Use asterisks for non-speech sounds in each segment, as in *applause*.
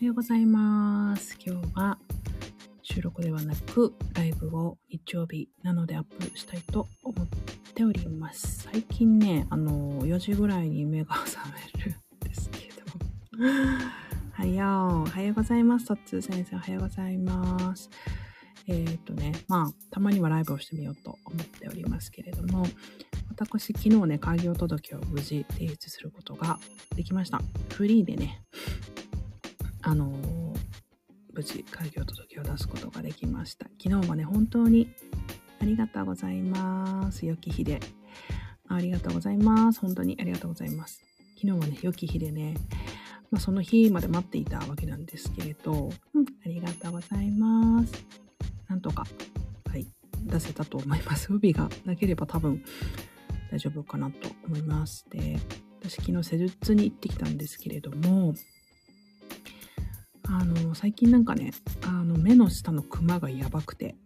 おはようございます。今日は収録ではなくライブを日曜日なのでアップしたいと思っております。最近ね、あの、4時ぐらいに目が覚めるんですけど。はよう、おはようございます。とっつー先生、おはようございます。えーっ、とね、まあ、たまにはライブをしてみようと思っておりますけれども、私、昨日ね、開業届を無事提出することができました。フリーでね、あの無事開業届を出すことができました。昨日はね、本当にありがとうございます。良き日で。ありがとうございます。本当にありがとうございます。昨日はね、良き日でね、まあ、その日まで待っていたわけなんですけれど、うん、ありがとうございます。なんとか、はい、出せたと思います。不備がなければ多分大丈夫かなと思います。で、私昨日施術に行ってきたんですけれども、あの、最近なんかね、あの、目の下のクマがやばくて、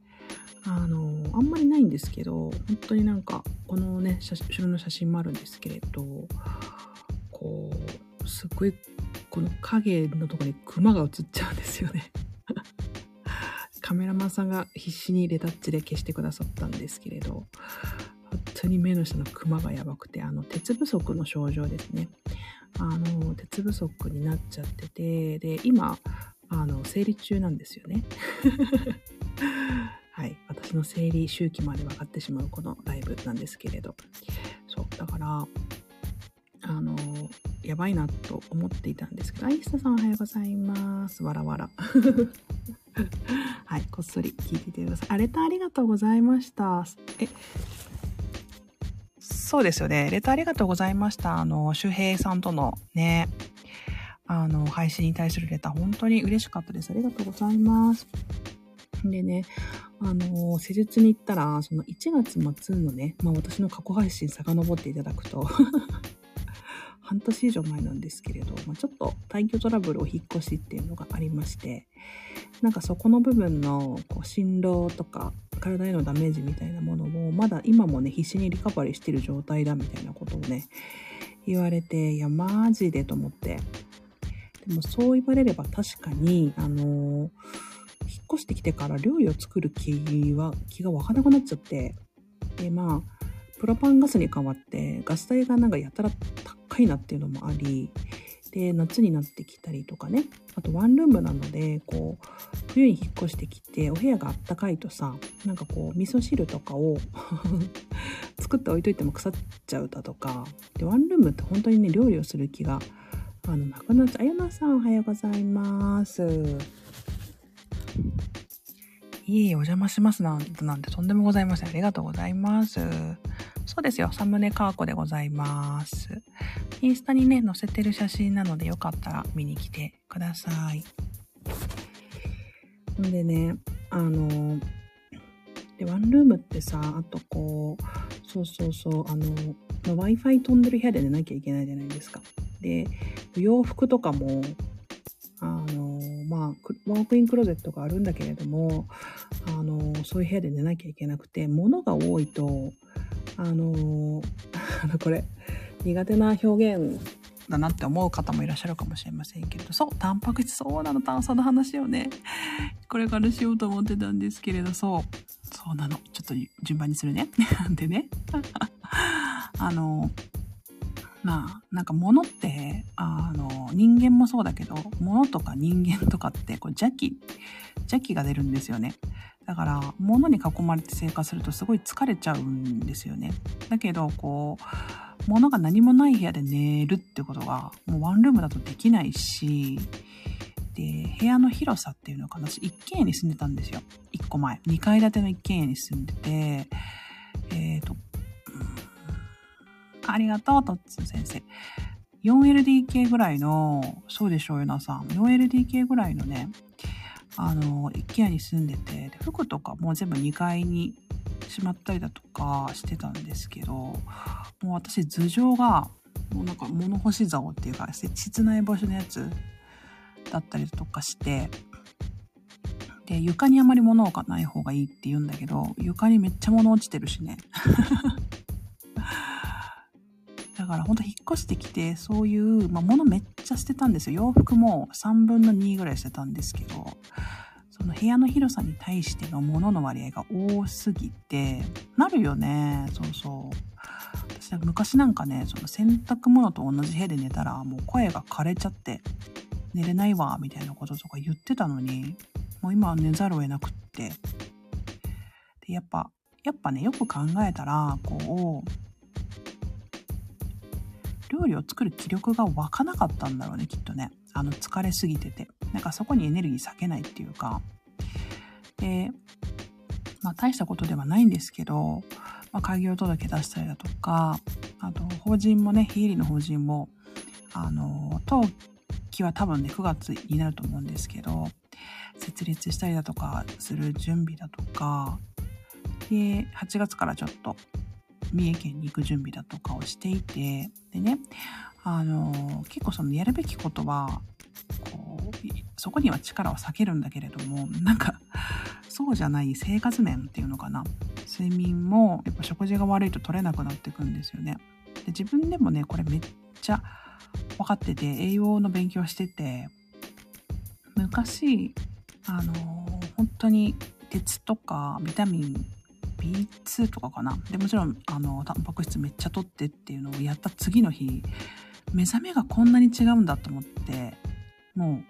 あの、あんまりないんですけど、本当になんか、このね、後ろの写真もあるんですけれど、こう、すっごい、この影のとこにクマが映っちゃうんですよね。*laughs* カメラマンさんが必死にレタッチで消してくださったんですけれど、本当に目の下のクマがやばくて、あの、鉄不足の症状ですね。あの、鉄不足になっちゃってて、で、今、あの、生理中なんですよね。*laughs* はい。私の生理周期まで分かってしまうこのライブなんですけれど。そう。だから、あの、やばいなと思っていたんですけど、アイスタさんおはようございます。わらわら。*laughs* はい。こっそり聞いていてください。あ、レタありがとうございました。え、そうですよね。レターありがとうございました。あの、周平さんとのね、あの、配信に対するレター、本当に嬉しかったです。ありがとうございます。でね、あの、施術に行ったら、その1月末のね、まあ私の過去配信遡っていただくと、*laughs* 半年以上前なんですけれど、まあ、ちょっと退去トラブルを引っ越しっていうのがありまして、なんかそこの部分のこう振動とか体へのダメージみた。いなものをまだ今もね必死にリカバリーしてる状態だみたいなことをね言われていやマジでと思ってでもそう言われれば確かにあのー引っ越してきてから料理を作る気は気が湧かなくなっちゃってでまあプロパンガスに変わってガス代がなんかやたら高いなっていうのもありで夏になってきたりとかね。あとワンルームなのでこう冬に引っ越してきてお部屋があったかいとさなんかこう味噌汁とかを *laughs* 作って置いといても腐っちゃうだとか。でワンルームって本当にね料理をする気があのなくなっちゃう。あやなさんおはようございます。いえいえお邪魔しますなんてとんでもございません。ありがとうございます。そうですよ。サムネカーコでございます。インスタにね載せてる写真なのでよかったら見に来てください。んでね、あの、で、ワンルームってさ、あとこう、そうそうそう、あの、まあ Wi-Fi 飛んでる部屋で寝なきゃいけないじゃないですか。で、洋服とかも、あの、まあ、ワークインクローゼットがあるんだけれども、あの、そういう部屋で寝なきゃいけなくて、物が多いと、あの、あの、*laughs* これ、苦手な表現だなって思う方もいらっしゃるかもしれませんけど、そう、タンパク質、そうなの、炭素の話をね、*laughs* これからしようと思ってたんですけれど、そう、そうなの。ちょっと順番にするね。*laughs* でね、あの、まあ、なんか物って、あの、人間もそうだけど、物とか人間とかって、こう邪気、邪気が出るんですよね。だから、物に囲まれて生活するとすごい疲れちゃうんですよね。だけど、こう、物が何もない部屋で寝るってことが、もうワンルームだとできないし、で、部屋の広さっていうのかな、私一軒家に住んでたんですよ。一個前。二階建ての一軒家に住んでて、えっ、と、ありがとう、とっつー先生。4LDK ぐらいの、そうでしょうよなさん。4LDK ぐらいのね、あの、一軒家に住んでて、で服とかもう全部2階にしまったりだとかしてたんですけど、もう私頭上が、もうなんか物干し竿っていうか、室内干しのやつだったりとかして、で、床にあまり物がない方がいいって言うんだけど、床にめっちゃ物落ちてるしね。だからほんと引っ越してきて、そういう、まあ、物めっちゃ捨てたんですよ。洋服も3分の2ぐらい捨てたんですけど、その部屋の広さに対しての物の割合が多すぎて、なるよね。そうそう。私は昔なんかね、その洗濯物と同じ部屋で寝たら、もう声が枯れちゃって、寝れないわ、みたいなこととか言ってたのに、もう今は寝ざるを得なくって。で、やっぱ、やっぱね、よく考えたら、こう、料理を作る気力が湧かなかったんだろうね、きっとね。あの、疲れすぎてて。なんかそこにエネルギー割けないっていうか。で、まあ大したことではないんですけど、まあ、開業届出したりだとか、あと、法人もね、非営利の法人も、あの、登記は多分ね、9月になると思うんですけど、設立したりだとかする準備だとか、で、8月からちょっと三重県に行く準備だとかをしていて、でね、あの、結構そのやるべきことは、こう、そこには力を避けるんだけれども、なんか、そうじゃない生活面っていうのかな。睡眠もやっぱ食事が悪いと取れなくなっていくんですよね。で自分でもね、これめっちゃ分かってて、栄養の勉強してて、昔、あの、本当に鉄とかビタミン B2 とかかな。で、もちろん、あの、タンパク質めっちゃ取ってっていうのをやった次の日、目覚めがこんなに違うんだと思って、も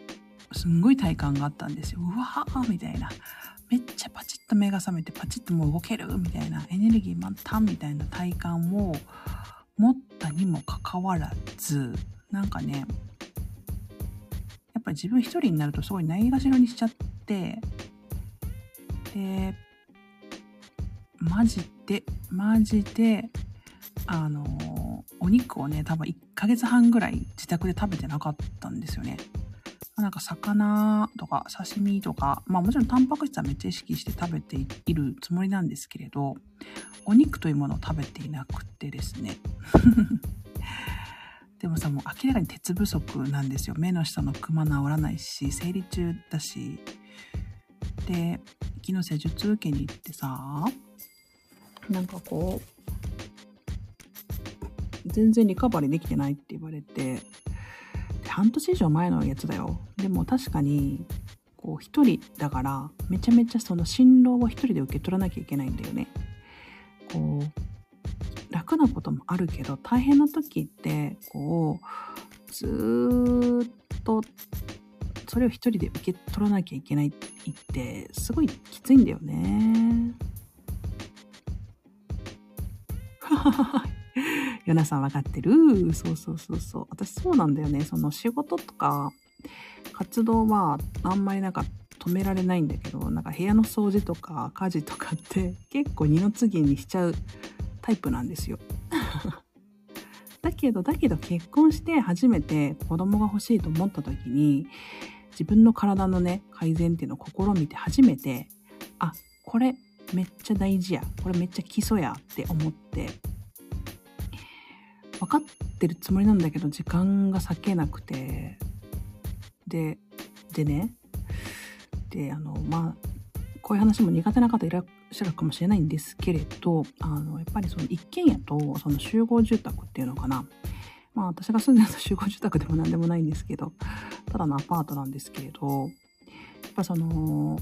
う、すんごい体感があったんですよ。うわーみたいな。めっちゃパチッと目が覚めてパチッともう動ける？みたいなエネルギー満タンみたいな体感を持ったにもかかわらず、なんかね、やっぱり自分一人になるとすごいないがしろにしちゃって、で、マジで、マジで、あの、お肉をね、多分1ヶ月半ぐらい自宅で食べてなかったんですよね。なんか魚とか刺身とか、まあもちろんタンパク質はめっちゃ意識して食べているつもりなんですけれど、お肉というものを食べていなくてですね。*laughs* でもさ、もう明らかに鉄不足なんですよ。目の下のクマ治らないし、生理中だし。で、昨日施術受けに行ってさ、なんかこう、全然リカバリーできてないって言われて、半年以上前のやつだよ。でも確かに、こう一人だから、めちゃめちゃその辛労を一人で受け取らなきゃいけないんだよね。こう、楽なこともあるけど、大変な時って、こう、ずっと、それを一人で受け取らなきゃいけないって、すごいきついんだよね。*laughs* ヨナさん分かってる？そうそうそうそう。私そうなんだよね。その仕事とか活動はあんまりなんか止められないんだけど、なんか部屋の掃除とか家事とかって結構二の次にしちゃうタイプなんですよ。*laughs* だけど、だけど結婚して初めて子供が欲しいと思った時に、自分の体のね、改善っていうのを試みて初めて、あ、これめっちゃ大事や。これめっちゃ基礎やって思って、分かってるつもりなんだけど、時間が割けなくて、で、でね、で、あの、まあ、こういう話も苦手な方いらっしゃるかもしれないんですけれど、あの、やっぱりその一軒家とその集合住宅っていうのかな。まあ私が住んでるの集合住宅でも何でもないんですけど、ただのアパートなんですけれど、やっぱその、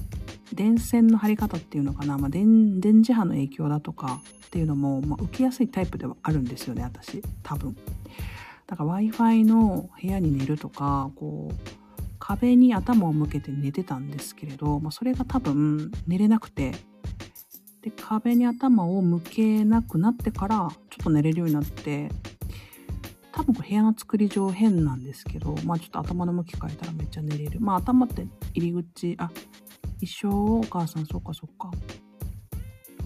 電線の張り方っていうのかな、まあ、電、電磁波の影響だとかっていうのも、まあ、受けやすいタイプではあるんですよね、私。多分。だから Wi-Fi の部屋に寝るとか、こう、壁に頭を向けて寝てたんですけれど、まあ、それが多分寝れなくて、で、壁に頭を向けなくなってから、ちょっと寝れるようになって、多分部屋の作り上変なんですけど、まあちょっと頭の向き変えたらめっちゃ寝れる。まあ頭って入り口、あ、一緒お母さん、そっかそっか。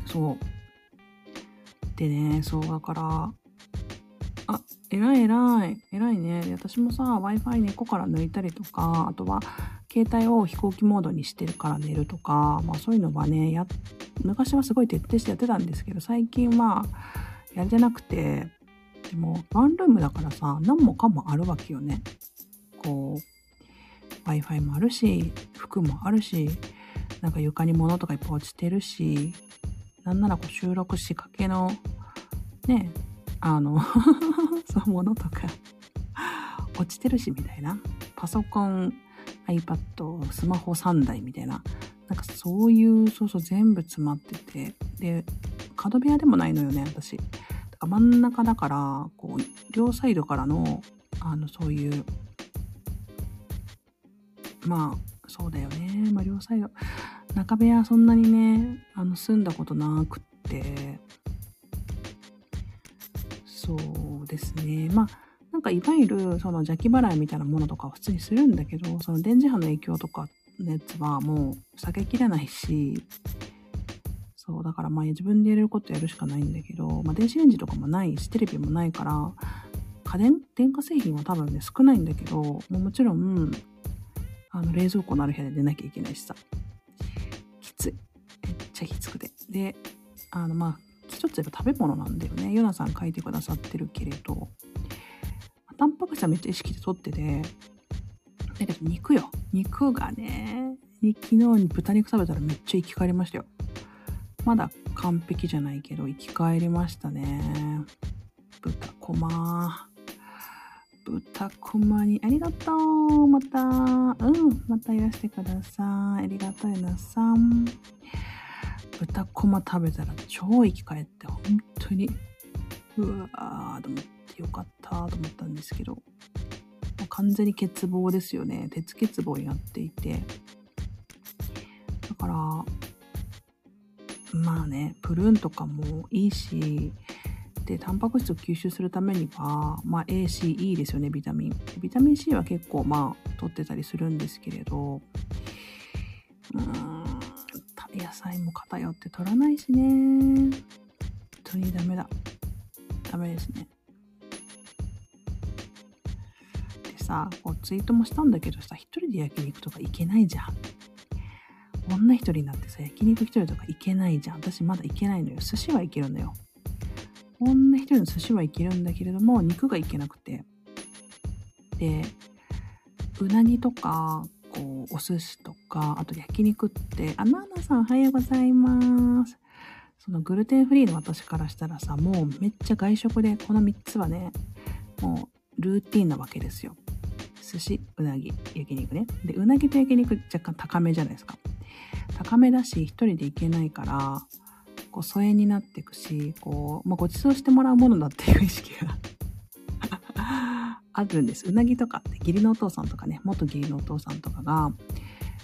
そう。でね、そうだから、あ、偉い偉い。偉いね。私もさ、Wi-Fi 猫から抜いたりとか、あとは、携帯を飛行機モードにしてるから寝るとか、まあそういうのはね、や、昔はすごい徹底してやってたんですけど、最近は、やりじゃなくて、でも、ワンルームだからさ、何もかもあるわけよね。こう、Wi-Fi もあるし、服もあるし、なんか床に物とかいっぱい落ちてるし、なんならこう収録しかけの、ね、あの *laughs* そのものとか落ちてるしみたいな。パソコン、iPad、スマホ3台みたいな。なんかそういう、そうそう全部詰まってて。で、角部屋でもないのよね、私。だか真ん中だから、こう、両サイドからの、あの、そういう、まあ、そうだよね。まあ、両サイド。中部屋そんなにね、あの、住んだことなくって、そうですね。まあ、なんかいわゆるその邪気払いみたいなものとかは普通にするんだけど、その電磁波の影響とかのやつはもう避けきれないし、そう、だからまあ自分でやれることやるしかないんだけど、まあ電子レンジとかもないし、テレビもないから、家電電化製品は多分ね、少ないんだけど、もうもちろん、あの、冷蔵庫のある部屋で出なきゃいけないしさ。で、あの、まあ、一つやっぱ食べ物なんだよね。ヨナさん書いてくださってるけれど、タンパク質はめっちゃ意識で取ってて、だけど肉よ。肉がね、昨日に豚肉食べたらめっちゃ生き返りましたよ。まだ完璧じゃないけど、生き返りましたね。豚こま。豚こまに、ありがとう。また、うん、またいらしてください。ありがとう、なさん。豚こま食べたら超生き返って、本当に、うわーと思ってよかったと思ったんですけど、完全に欠乏ですよね。鉄欠乏になっていて。だから、まあね、プルーンとかもいいし、で、タンパク質を吸収するためには、まあ A、C、E ですよね、ビタミン。ビタミン C は結構まあ、取ってたりするんですけれど、うーん、野菜も偏って取らないしね。本当にダメだ。ダメですね。でさ、こうツイートもしたんだけどさ、一人で焼肉とか行けないじゃん。女一人になってさ、焼肉一人とか行けないじゃん。私まだ行けないのよ。寿司は行けるのよ。女一人の寿司は行けるんだけれども、肉が行けなくて。で、うなぎとか、こう、お寿司とか、あと焼肉って、あ、ナーナさんおはようございます。そのグルテンフリーの私からしたらさ、もうめっちゃ外食で、この3つはね、もうルーティンなわけですよ。寿司、うなぎ、焼肉ね。で、うなぎと焼肉若干高めじゃないですか。高めだし、一人で行けないから、こう、疎遠になっていくし、こう、まあ、ご馳走してもらうものだっていう意識があるんです。うなぎとかって義理のお父さんとかね、元義理のお父さんとかが、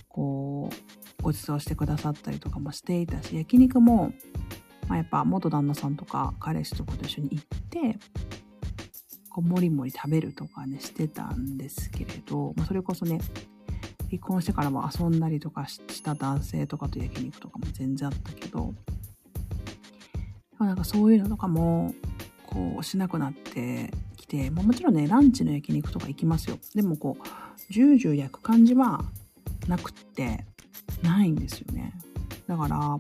こう、ご馳走してくださったりとかもしていたし、焼肉も、まあ、やっぱ元旦那さんとか彼氏とかと一緒に行って、こう、もりもり食べるとかね、してたんですけれど、まあ、それこそね、離婚してからも遊んだりとかした男性とかと焼肉とかも全然あったけど、なんかそういうのとかも、こう、しなくなってきて、まあ、もちろんね、ランチの焼肉とか行きますよ。でもこう、ジュージュー焼く感じはなくって、ないんですよね。だから、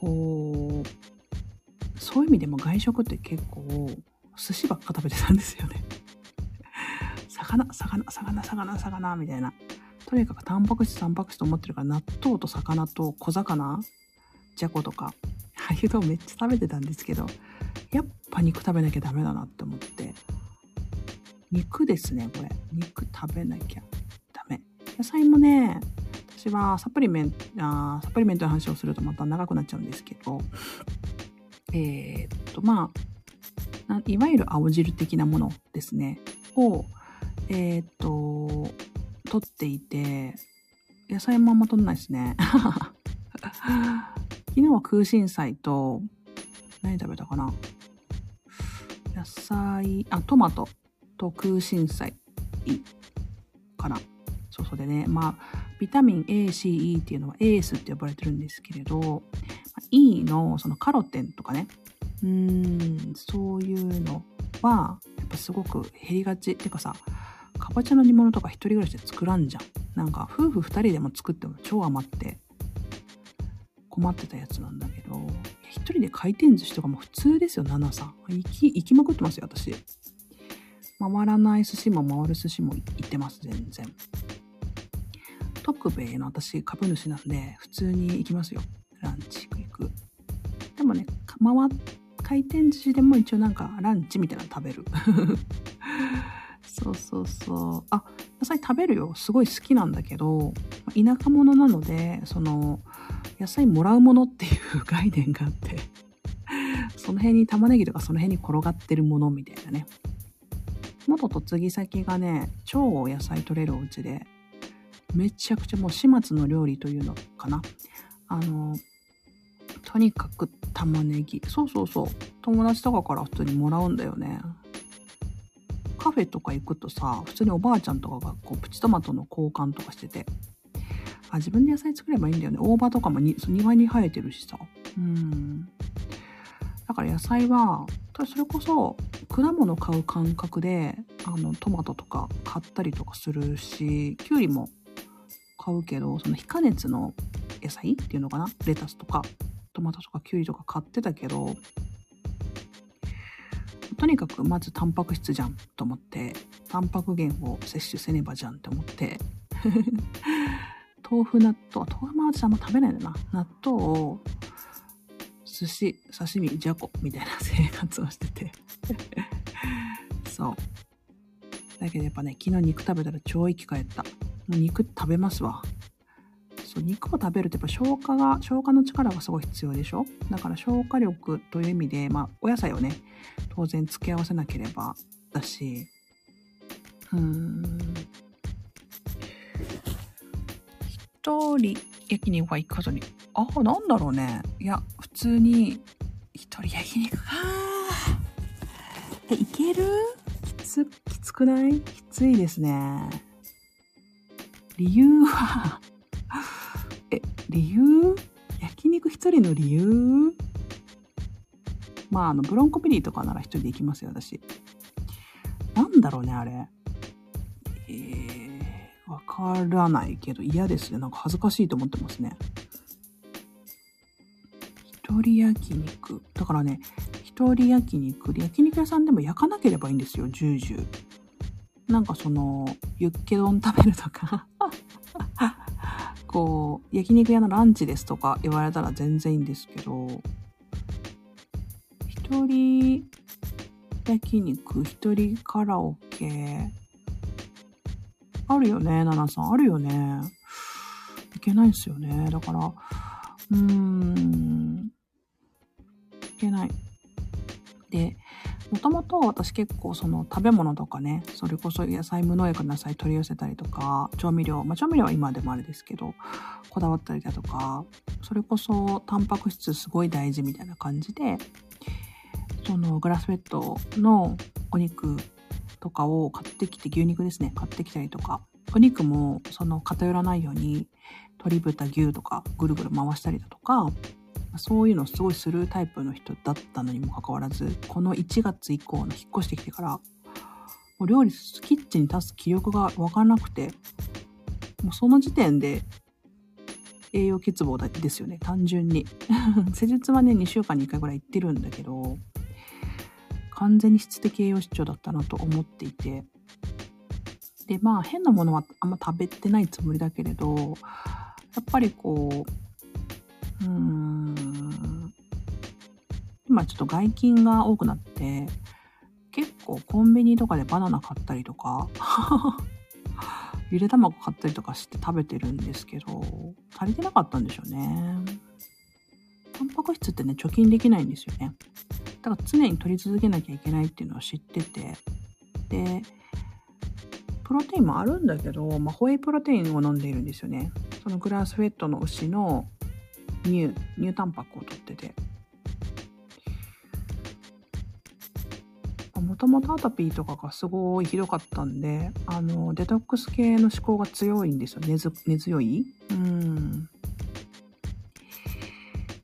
こう、そういう意味でも外食って結構、寿司ばっか食べてたんですよね。魚、魚、魚、魚、魚、みたいな。とにかくタンパク質、タンパク質と思ってるから納豆と魚と小魚、じゃことか、ああいうのめっちゃ食べてたんですけど、やっぱ肉食べなきゃダメだなって思って。肉ですね、これ。肉食べなきゃダメ。野菜もね、私はサプリメント、あサプリメントの話をするとまた長くなっちゃうんですけど、えー、っと、まあ、いわゆる青汁的なものですね、を、えー、っと、取っていて、野菜もあんま取んないですね。*laughs* 昨日は空心菜と、何食べたかな？野菜、あ、トマトと空心菜かな。そうそうでね、まあ、ビタミン A、C、E っていうのはエースって呼ばれてるんですけれど、E のそのカロテンとかね、うーん、そういうのは、やっぱすごく減りがち。てかさ、かぼちゃの煮物とか一人暮らしで作らんじゃん。なんか夫婦二人でも作っても超余って困ってたやつなんだけど、一人で回転寿司とかも普通ですよ、ナナさん。行き、行きまくってますよ、私。回らない寿司も回る寿司も行ってます、全然。特米の私、株主なんで、普通に行きますよ。ランチ行く行く。でもね、回、回転寿司でも一応なんかランチみたいなの食べる。*laughs* そうそうそう。あ、野菜食べるよ。すごい好きなんだけど、田舎者なので、その、野菜もらうものっていう概念があって、その辺に玉ねぎとかその辺に転がってるものみたいなね。元嫁ぎ先がね、超野菜取れるお家で、めちゃくちゃもう始末の料理というのかな。あの、とにかく玉ねぎ。そうそうそう。友達とかから普通にもらうんだよね。カフェとか行くとさ、普通におばあちゃんとかがこうプチトマトの交換とかしてて、あ、自分で野菜作ればいいんだよね。大葉とかもに庭に生えてるしさ。うん。だから野菜は、それこそ果物買う感覚で、あの、トマトとか買ったりとかするし、きゅうりも買うけど、その非加熱の野菜っていうのかな？レタスとか、トマトとかきゅうりとか買ってたけど、とにかくまずタンパク質じゃんと思って、タンパク源を摂取せねばじゃんって思って、豆腐納豆、豆腐も私あんま食べないんだな。納豆を寿司、刺身、じゃこみたいな生活をしてて *laughs* そう。だけどやっぱね、昨日肉食べたら超生き返った。もう肉食べますわ。そう、肉を食べるとやっぱ消化が、消化の力がすごい必要でしょ？だから消化力という意味で、まあ、お野菜をね、当然付け合わせなければだし、うーん。一人焼肉は行くことに、あ、なんだろうね。いや、普通に、一人焼肉、はえ、いける？きつ、きつくない？きついですね。理由はえ、理由？焼肉一人の理由？まあ、あの、ブロンコビリーとかなら一人で行きますよ、私。なんだろうね、あれ。えー、わからないけど嫌ですね。なんか恥ずかしいと思ってますね。一人焼肉。だからね、一人焼肉で焼肉屋さんでも焼かなければいいんですよ、ジュージュー。なんかその、ユッケ丼食べるとか *laughs* こう、焼肉屋のランチですとか言われたら全然いいんですけど、一人焼肉、一人カラオケ、あるよね、ナナさん。あるよね。いけないんですよね。だから、うーん、いけない。で、もともと私結構その食べ物とかね、それこそ野菜無農薬の野菜取り寄せたりとか、調味料、まあ調味料は今でもあれですけど、こだわったりだとか、それこそタンパク質すごい大事みたいな感じで、そのグラスフェットのお肉とかを買ってきて、牛肉ですね、買ってきたりとか、お肉もその偏らないように鶏豚牛とかぐるぐる回したりだとか、そういうのをすごいするタイプの人だったのにもかかわらず、この1月以降の引っ越してきてから、もう料理、キッチンに立つ気力がわからなくて、もうその時点で栄養欠乏ですよね、単純に。*laughs* 施術はね、2週間に1回ぐらい行ってるんだけど、完全に質的栄養失調だったなと思っていて、で、まあ変なものはあんま食べてないつもりだけれど、やっぱりこう、うーん。今ちょっと外勤が多くなって、結構コンビニとかでバナナ買ったりとか *laughs* ゆで卵買ったりとかして食べてるんですけど、足りてなかったんでしょうね。タンパク質ってね、貯金できないんですよね。だから常に取り続けなきゃいけないっていうのは知ってて、で、プロテインもあるんだけど、まあ、ホエイプロテインを飲んでいるんですよね。そのグラスフェットの牛の乳、乳タンパクを取ってて。もともとアトピーとかがすごいひどかったんで、あの、デトックス系の思考が強いんですよ。根根強い？うん。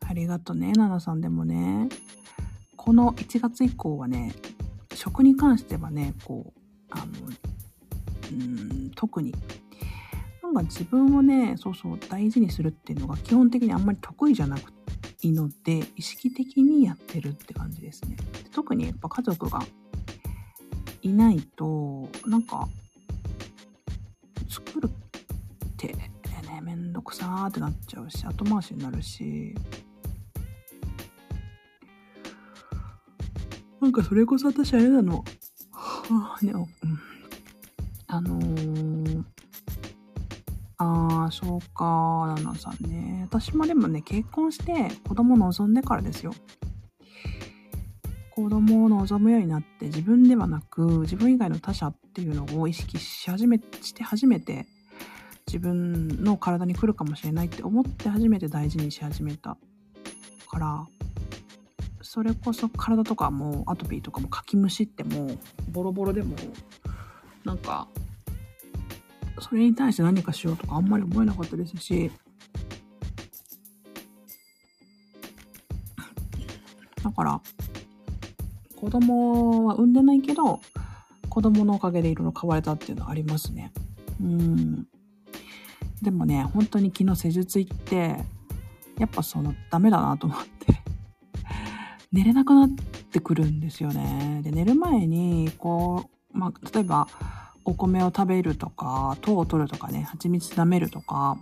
ありがとね、ナナさんでもね。この1月以降はね、食に関してはね、こう、あの、うん、特になんか自分をね、そうそう大事にするっていうのが基本的にあんまり得意じゃなくいいので、意識的にやってるって感じですね。特にやっぱ家族がいないと、なんか、作るってね、めんどくさーってなっちゃうし、後回しになるし、なんかそれこそ私あれなの。はあ、ね、あのー、ああ、そうか、ナナさんね。私もでもね、結婚して子供望んでからですよ。子供を望むようになって自分ではなく自分以外の他者っていうのを意識し始めして初めて自分の体に来るかもしれないって思って初めて大事にし始めたからそれこそ体とかもアトピーとかもかきむしってもボロボロでもなんかそれに対して何かしようとかあんまり思えなかったですし。だから子供は産んでないけど子供のおかげでいろいろ変われたっていうのはありますね。うん。でもね本当に昨日施術行ってやっぱそのダメだなと思って。寝れなくなってくるんですよね。で、寝る前に、こう、まあ、例えば、お米を食べるとか、糖を取るとかね、蜂蜜舐めるとか、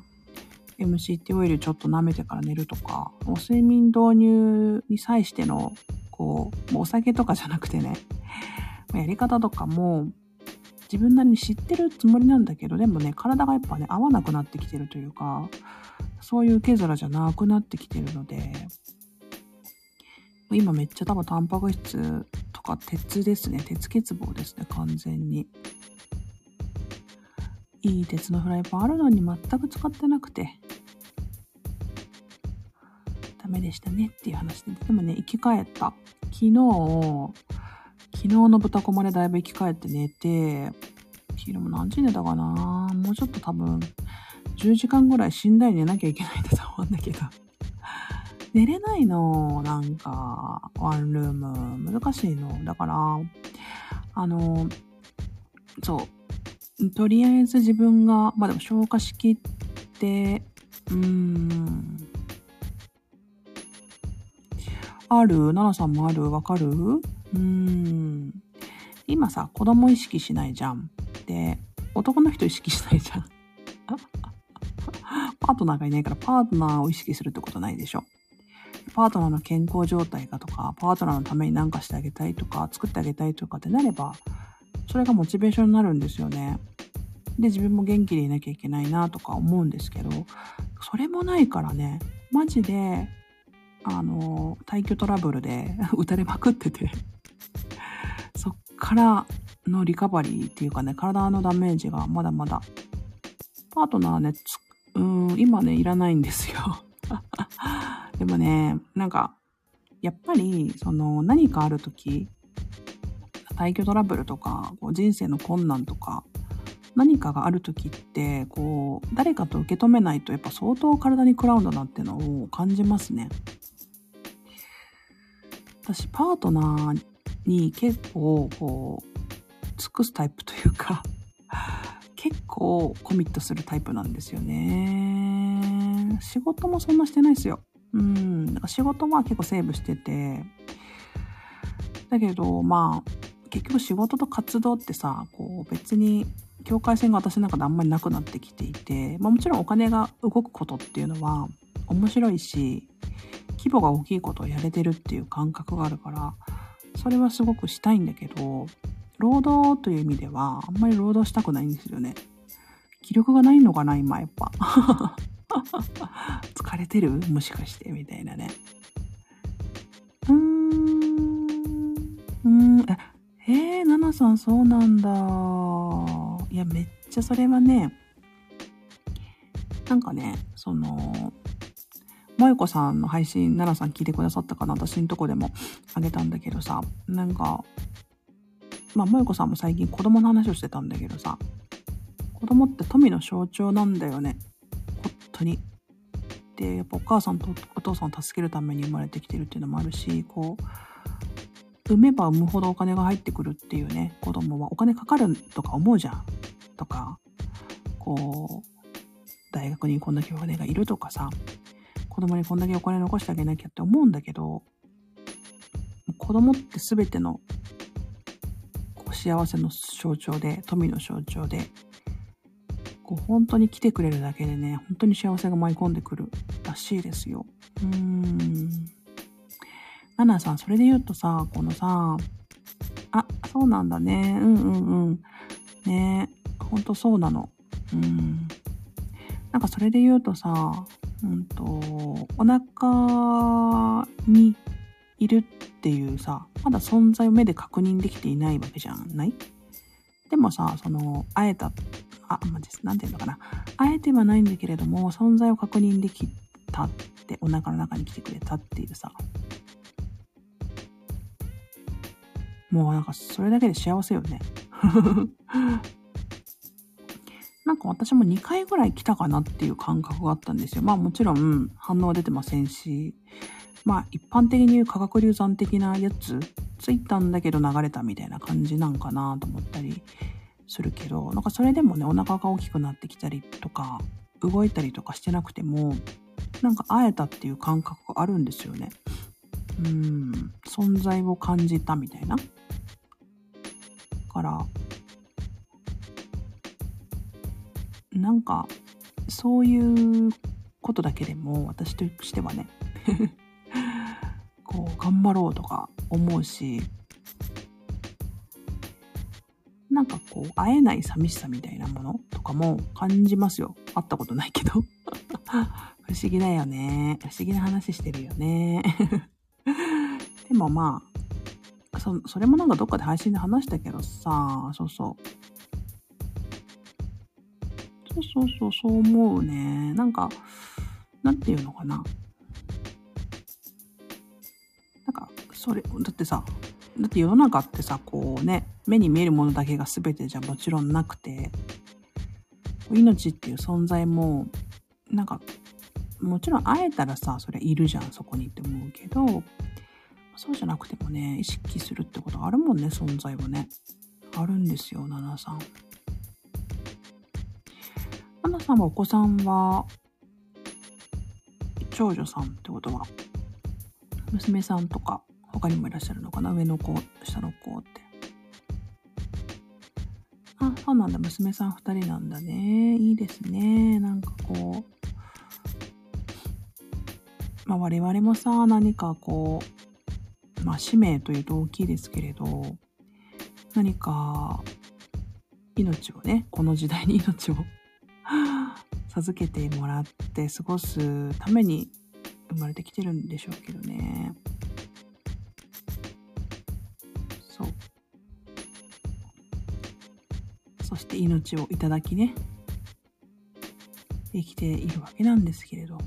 MCT オイルちょっと舐めてから寝るとか、お睡眠導入に際しての、こう、もうお酒とかじゃなくてね、やり方とかも、自分なりに知ってるつもりなんだけど、でもね、体がやっぱね、合わなくなってきてるというか、そういう受け皿じゃなくなってきてるので、今めっちゃ多分タンパク質とか鉄ですね。鉄欠乏ですね、完全に。いい鉄のフライパンあるのに全く使ってなくて、ダメでしたねっていう話で。でもね、生き返った。昨日、昨日の豚こまでだいぶ生き返って寝て、昼も何時寝たかなもうちょっと多分、10時間ぐらい死んだり寝なきゃいけないんだと思うんだけど。寝れないの。なんか、ワンルーム。難しいの。だから、あの、そう。とりあえず自分が、まあでも消化しきって、うーん。ある？奈々さんもある？わかる？うーん。今さ、子供意識しないじゃん。で、男の人意識しないじゃん。*laughs* パートナーがいないからパートナーを意識するってことないでしょ？パートナーの健康状態がとか、パートナーのために何かしてあげたいとか、作ってあげたいとかってなれば、それがモチベーションになるんですよね。で、自分も元気でいなきゃいけないなとか思うんですけど、それもないからね、マジで、あの、退去トラブルで *laughs* 打たれまくっててそっからのリカバリーっていうかね、体のダメージがまだまだ。パートナーね、うん、今ね、いらないんですよでもね、なんか、やっぱり、その、何かある時、退去トラブルとか、こう人生の困難とか、何かがある時って、こう、誰かと受け止めないと、やっぱ相当体に食らうんだなっていうのを感じますね。私、パートナーに結構、こう、尽くすタイプというか結構コミットするタイプなんですよね。仕事もそんなしてないですよ。うん、仕事は結構セーブしてて、だけど、まあ、結局仕事と活動ってさ、こう別に境界線が私の中であんまりなくなってきていて、まあもちろんお金が動くことっていうのは面白いし、規模が大きいことをやれてるっていう感覚があるから、それはすごくしたいんだけど、労働という意味ではあんまり労働したくないんですよね。気力がないのかな、今やっぱ。*laughs* 疲れてる？もしかして？みたいなね。うーん。うん。えー、ナナさんそうなんだ。いや、めっちゃそれはね、なんかね、その、萌子さんの配信、奈々さん聞いてくださったかな？私んとこでもあげたんだけどさ、なんか、まあ、萌子さんも最近子供の話をしてたんだけどさ、子供って富の象徴なんだよね。当に。で、やっぱお母さんとお父さんを助けるために生まれてきてるっていうのもあるし、こう、産めば産むほどお金が入ってくるっていうね、子供はお金かかるとか思うじゃん。とか、こう、大学にこんだけお金がいるとかさ、子供にこんだけお金残してあげなきゃって思うんだけど、子供って全ての幸せの象徴で、富の象徴で、こう本当に来てくれるだけでね、本当に幸せが舞い込んでくるらしいですよ。うーん。ナナさん、それで言うとさ、このさ、あ、そうなんだね。うんうんうん。ねほんとそうなの。うん。なんかそれで言うとさ、うんと、お腹にいるっていうさ、まだ存在を目で確認できていないわけじゃない？でもさ、その、会えた、あ、まあ、なんていうのかな。会えてはないんだけれども、存在を確認できたって、お腹の中に来てくれたっていうさ。もうなんか、それだけで幸せよね。*laughs* なんか私も2回ぐらい来たかなっていう感覚があったんですよ。まあもちろん反応は出てませんし、まあ一般的に言う化学流産的なやつ、ついたんだけど流れたみたいな感じなんかなと思ったりするけど、なんかそれでもね、お腹が大きくなってきたりとか、動いたりとかしてなくても、なんか会えたっていう感覚があるんですよね。うん、存在を感じたみたいな。から、なんか、そういうことだけでも私としてはね *laughs* こう頑張ろうとか思うしなんかこう会えない寂しさみたいなものとかも感じますよ。会ったことないけど。*laughs* 不思議だよね。不思議な話してるよね。*laughs* でもまあそそれもなんかどっかで配信で話したけどさそうそう。そうそうそうそう思うね。なんかなんていうのかな。なんかそれ、だってさ、だって世の中ってさ、こうね、目に見えるものだけが全てじゃもちろんなくて、命っていう存在も、なんか、もちろん会えたらさ、それいるじゃん、そこにって思うけど、そうじゃなくてもね、意識するってことあるもんね、存在はね。あるんですよ、ナナさん。ナナさんはお子さんは、長女さんってことは、娘さんとか、他にもいらっしゃるのかな？上の子、下の子って。あ、そうなんだ。娘さん二人なんだね。いいですね。なんかこう。まあ我々もさ、何かこう、まあ使命というと大きいですけれど、何か命をね、この時代に命を *laughs* 授けてもらって過ごすために生まれてきてるんでしょうけどね。して命をいただきね、生きているわけなんですけれど。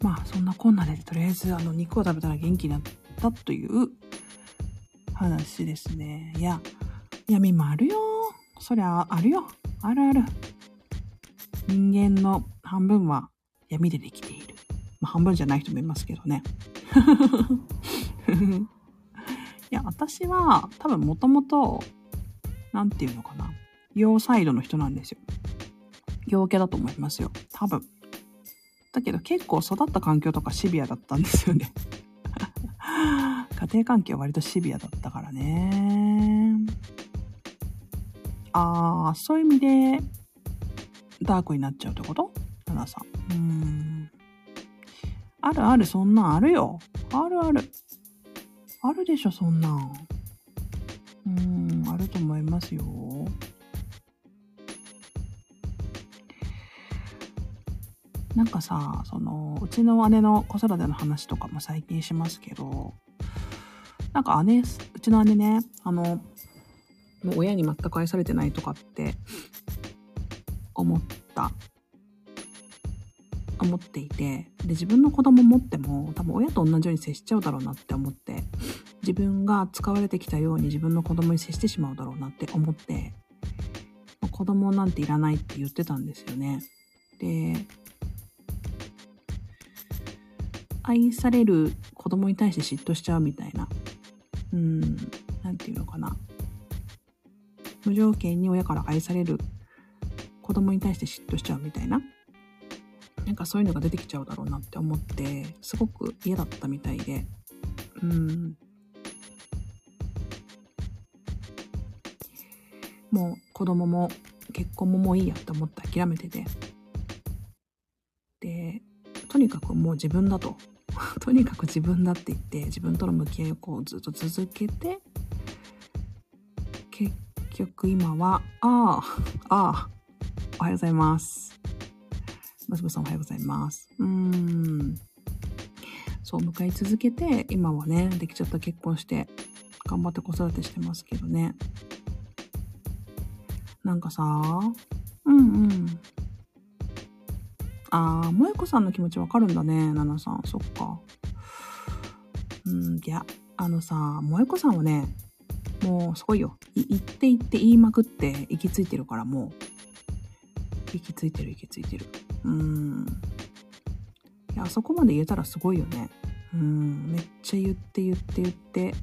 まあ、そんなこんなで、とりあえず、あの、肉を食べたら元気になったという話ですね。いや、闇もあるよ。そりゃ、あるよ。あるある。人間の半分は闇でできている。まあ、半分じゃない人もいますけどね。*laughs* いや、私は多分もともと、なんていうのかな。陽サイドの人なんですよ。陽キャだと思いますよ。多分。だけど結構育った環境とかシビアだったんですよね。*laughs* 家庭環境は割とシビアだったからね。あー、そういう意味で、ダークになっちゃうってこと？ナナさん。うん。あるある、そんなんあるよ。あるある。あるでしょ、そんなん。うん、あると思いますよ。なんかさ、その、うちの姉の子育ての話とかも最近しますけど、なんか姉、うちの姉ね、あの、もう親に全く愛されてないとかって思った思っていて、で、自分の子供持っても多分親と同じように接しちゃうだろうなって思って、自分が使われてきたように自分の子供に接してしまうだろうなって思って、子供なんていらないって言ってたんですよね。で、愛される子供に対して嫉妬しちゃうみたいな、うん、なんていうのかな。無条件に親から愛される子供に対して嫉妬しちゃうみたいななんかそういうのが出てきちゃうだろうなって思って、すごく嫌だったみたいで、うん。もう子供も結婚ももういいやって思って諦めてて。で、とにかくもう自分だと。*laughs* とにかく自分だって言って自分との向き合いをこうずっと続けて結局今はああああおはようございますブスブさんおはようございますうーんそう向かい続けて今はねできちゃった結婚して頑張って子育てしてますけどねなんかさうんうんあー、萌子さんの気持ちわかるんだね、ナナさん。そっか。うん、いや、あのさ、萌子さんはね、もうすごいよ。言って言って言いまくって行き着いてるからもう。行き着いてる行き着いてる。うん。いや、あそこまで言えたらすごいよね。うん、めっちゃ言って言って言って、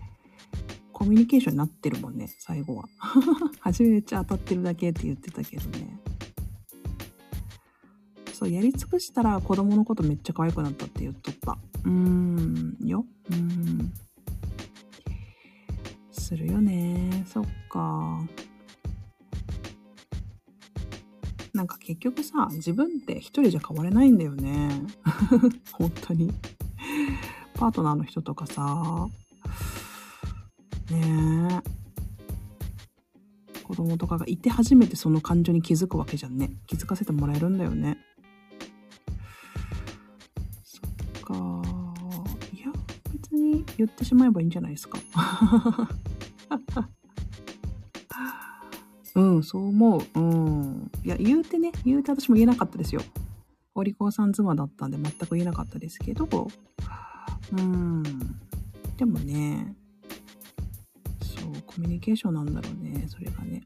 コミュニケーションになってるもんね、最後は。*laughs* 初めめっちゃ当たってるだけって言ってたけどね。そう、やり尽くしたら子供のことめっちゃ可愛くなったって言っとった。うーん、よ。うん。するよね。そっか。なんか結局さ、自分って一人じゃ変われないんだよね。*laughs* 本当に。パートナーの人とかさ、ねえ。子供とかがいて初めてその感情に気づくわけじゃんね。気づかせてもらえるんだよねそっかいや別に。言ってしまえばいいんじゃないですか。*laughs* うん、そう思う。うん。いや、言うてね、言うて私も言えなかったですよ。お利口さん妻だったんで全く言えなかったですけど、うん。でもね、そう、コミュニケーションなんだろうね、それがね。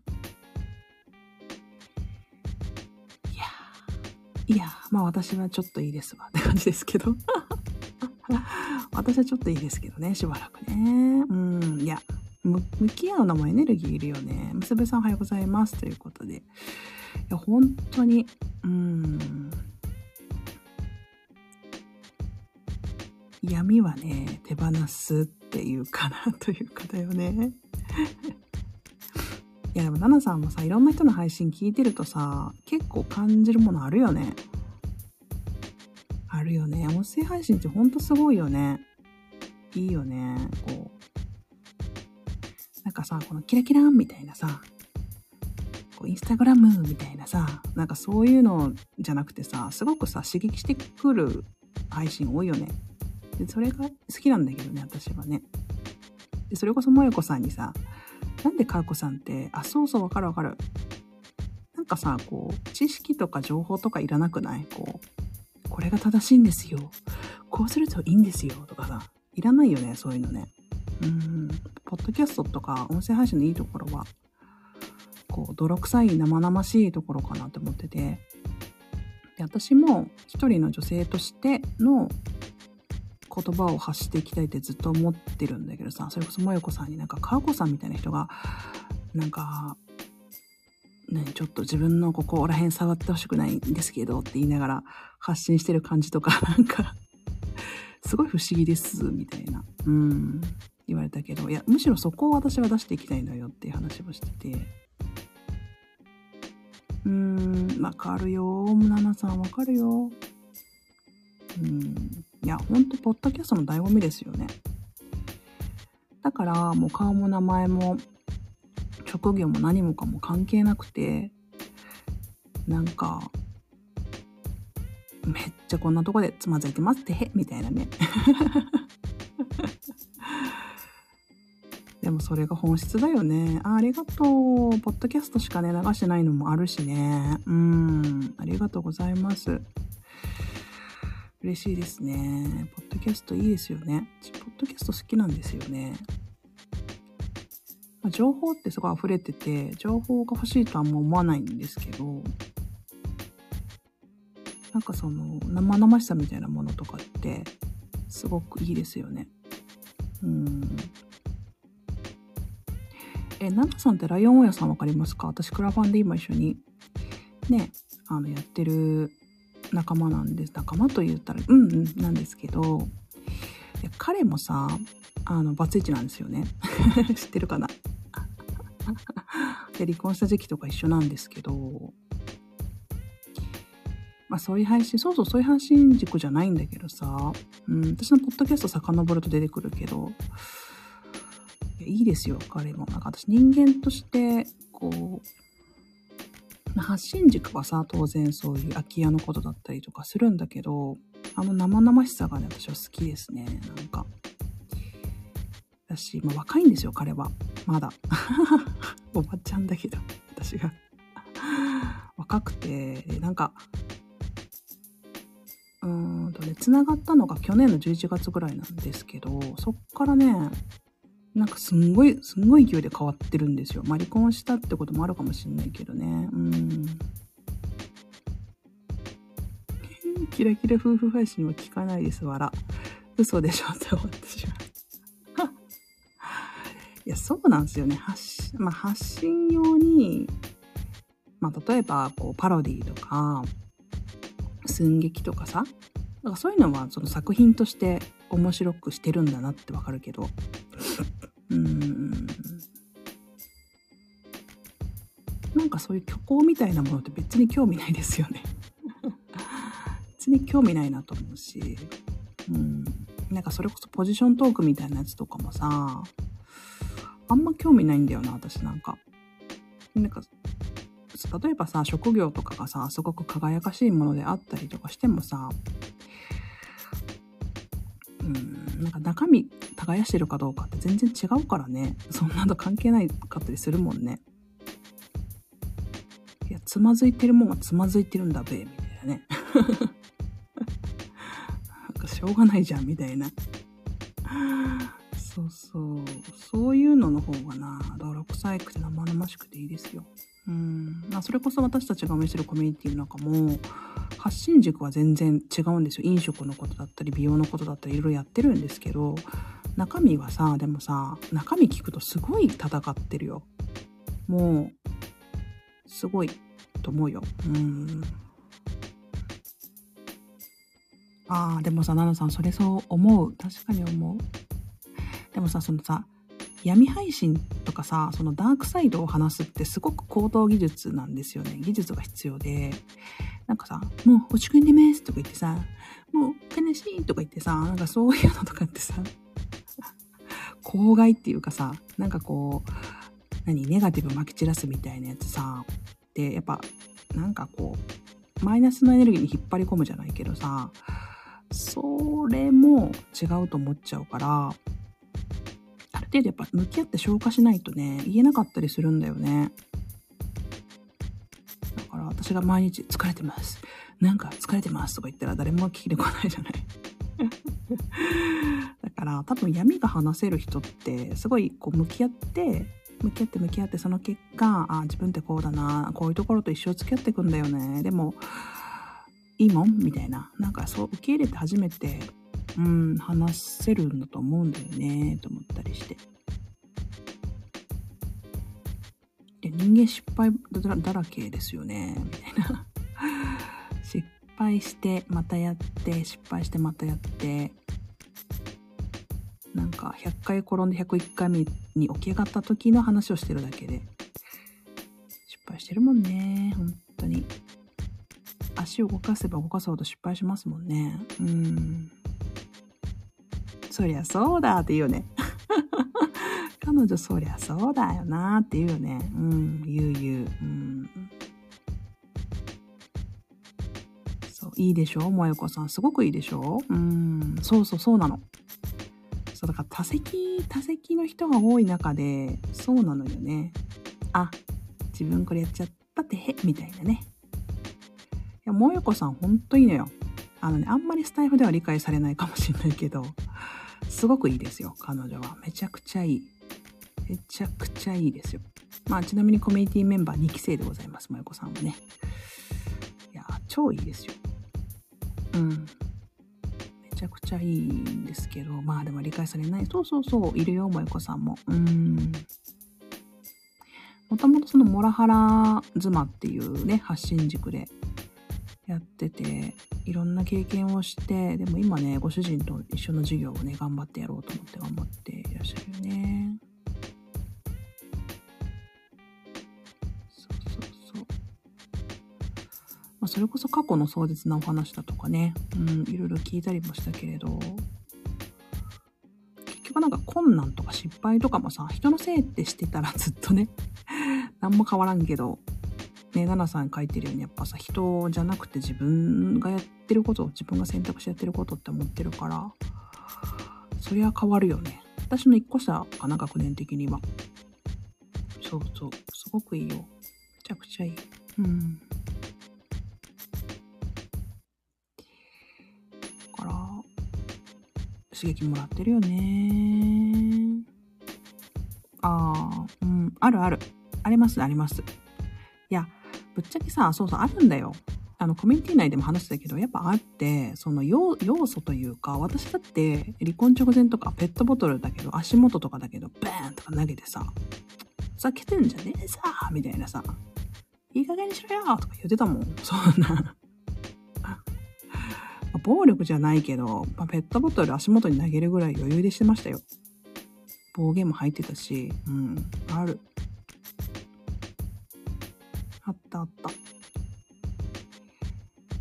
いやいやまあ私はちょっといいですわって感じですけど。*laughs* 私はちょっといいですけどね、しばらくね。うん、いや、向き合うのもエネルギーいるよね。むすべさんおはようございます。ということで。いや、本当に、うん。闇はね、手放すっていうかなというかだよね。*laughs* いやでも、ナナさんもさ、いろんな人の配信聞いてるとさ、結構感じるものあるよね。あるよね。音声配信ってほんとすごいよね。いいよね。こう。なんかさ、このキラキランみたいなさ、こうインスタグラムみたいなさ、なんかそういうのじゃなくてさ、すごくさ、刺激してくる配信多いよね。で、それが好きなんだけどね、私はね。で、それこそもよこさんにさ、なんでかーこさんって、あ、そうそうわかるわかる。なんかさ、こう、知識とか情報とかいらなくない？こう、これが正しいんですよ。こうするといいんですよ。とかさ、いらないよね、そういうのね。うん。ポッドキャストとか音声配信のいいところは、こう、泥臭い生々しいところかなって思ってて、で私も一人の女性としての言葉を発していきたいってずっと思ってるんだけどさ、それこそもよこさんになんか、かおこさんみたいな人が、なんか、ね、ちょっと自分のここら辺触ってほしくないんですけどって言いながら発信してる感じとか、なんかすごい不思議です、みたいな、うん、言われたけど、いや、むしろそこを私は出していきたいのよっていう話をしてて、うーん、わかるよ、むななさんわかるよ。うん、いや、ほんと、ポッドキャストの醍醐味ですよね。だから、もう顔も名前も、職業も何もかも関係なくて、なんか、めっちゃこんなとこでつまずいてますってへみたいなね。でもそれが本質だよねあ。ありがとう。ポッドキャストしかね、流してないのもあるしね。うん。ありがとうございます。嬉しいですね。ポッドキャストいいですよね。ポッドキャスト好きなんですよね。ま、情報ってすごい溢れてて、情報が欲しいとはもう思わないんですけど、なんかその生々しさみたいなものとかってすごくいいですよね。うん。え、ナナさんってライオン親さんわかりますか？私クラファンで今一緒にね、あのやってる仲間なんです。仲間と言ったら、うんうんなんですけど、彼もさ、あの、バツイチなんですよね。*laughs* 知ってるかな？*laughs* で離婚した時期とか一緒なんですけど、まあそういう配信、そうそうそういう配信軸じゃないんだけどさ、うん、私のポッドキャスト遡ると出てくるけど、いいですよ、彼も。なんか私人間として、こう、発信軸はさ、当然そういう空き家のことだったりとかするんだけど、あの生々しさがね、私は好きですね。なんか。だし、まあ、若いんですよ、彼は。まだ。*laughs* おばちゃんだけど、私が。若くて、なんか、うーんとね、繋がったのが去年の11月ぐらいなんですけど、そっからね、なんかすんごい、すんごい勢いで変わってるんですよ。まあ、離婚したってこともあるかもしんないけどね。うん。キラキラ夫婦配信は聞かないです、わら。嘘でしょって思ってしまう。*laughs* いや、そうなんですよね。発信、まあ、発信用に、まあ、例えば、こう、パロディとか、寸劇とかさ、なんかそういうのは、その作品として面白くしてるんだなってわかるけど、うーん。なんかそういう虚構みたいなものって別に興味ないですよね。*laughs* 別に興味ないなと思うし、うん。なんかそれこそポジショントークみたいなやつとかもさ、あんま興味ないんだよな、私なんか。なんか、例えばさ、職業とかがさ、すごく輝かしいものであったりとかしてもさ、うん、なんか中身耕してるかどうかって全然違うからね。そんなの関係ないかったりするもんね。いや、つまずいてるもんはつまずいてるんだべ、みたいなね。*laughs* なんかしょうがないじゃん、みたいな。そうそう。そういうのの方がな、泥臭くて生々しくていいですよ。うん。まあ、それこそ私たちが運営してるコミュニティの中も、発信軸は全然違うんですよ。飲食のことだったり、美容のことだったり、いろいろやってるんですけど、中身はさ、でもさ、中身聞くとすごい戦ってるよ。もう、すごいと思うよ。うん。ああ、でもさ、ナナさん、それそう思う。確かに思う。でもさ、そのさ、闇配信とかさ、そのダークサイドを話すってすごく高等技術なんですよね。技術が必要で。なんかさ、もう落ち込んでますとか言ってさ、もう悲しいとか言ってさ、なんかそういうのとかってさ、公害っていうかさ、なんかこう、何、ネガティブ撒き散らすみたいなやつさ、で、やっぱ、なんかこう、マイナスのエネルギーに引っ張り込むじゃないけどさ、それも違うと思っちゃうからある、程度やっぱ向き合って消化しないとね、言えなかったりするんだよね。だから私が毎日疲れてます。なんか疲れてますとか言ったら誰も聞いてこないじゃない。だから多分闇が話せる人ってすごいこう向き合って向き合って向き合ってその結果あ自分ってこうだなこういうところと一生付き合っていくんだよねでもいいもんみたいななんかそう受け入れて初めてうん、話せるんだと思うんだよね、と思ったりして。で、人間失敗だらけですよね、みたいな。*laughs* 失敗してまたやって、失敗してまたやって、なんか100回転んで101回目に起き上がった時の話をしてるだけで、失敗してるもんね、本当に。足を動かせば動かすほど失敗しますもんね。うん。そりゃそうだって言うよね。*laughs* 彼女そりゃそうだよなって言うよね。うん、言う言う。うん。そう、いいでしょ萌子さん。すごくいいでしょうん、そうそうそうなの。そう、だから多席、多席の人が多い中で、そうなのよね。あ、自分これやっちゃったってへ、みたいなね。いや、萌子さんほんといいのよ。あのね、あんまりスタイフでは理解されないかもしれないけど、すごくいいですよ、彼女は。めちゃくちゃいい。めちゃくちゃいいですよ。まあ、ちなみにコミュニティメンバー2期生でございます、まゆこさんはね。いや、超いいですよ。うん。めちゃくちゃいいんですけど、まあでも理解されない。そうそうそう、いるよ、萌子さんも。うん。もともとそのモラハラ妻っていうね、発信軸でやってて、いろんな経験をして、でも今ね、ご主人と一緒の授業をね、頑張ってやろうと思って頑張っていらっしゃるよね。まあ、それこそ過去の壮絶なお話だとかね、うん、いろいろ聞いたりもしたけれど、結局なんか困難とか失敗とかもさ、人のせいってしてたら *laughs* ずっとね、何も変わらんけど、ね、ナナさん書いてるようにやっぱさ、人じゃなくて自分がやってること、自分が選択してやってることって思ってるから、そりゃ変わるよね。私の一個下かな、学年的には。そうそう。すごくいいよ。めちゃくちゃいい。うん。刺激もらってるよね。ああ、うん、あるある。あります、あります。いや、ぶっちゃけさ、そうそう、あるんだよ。あの、コミュニティ内でも話してたけど、やっぱあって、その要素というか、私だって離婚直前とかペットボトルだけど、足元とかだけど、バーンとか投げてさ、ふざけてんじゃねえさみたいなさ、いい加減にしろよとか言ってたもん。そんな暴力じゃないけど、まあ、ペットボトル足元に投げるぐらい余裕でしてましたよ。暴言も入ってたし、うん、ある。あったあった。め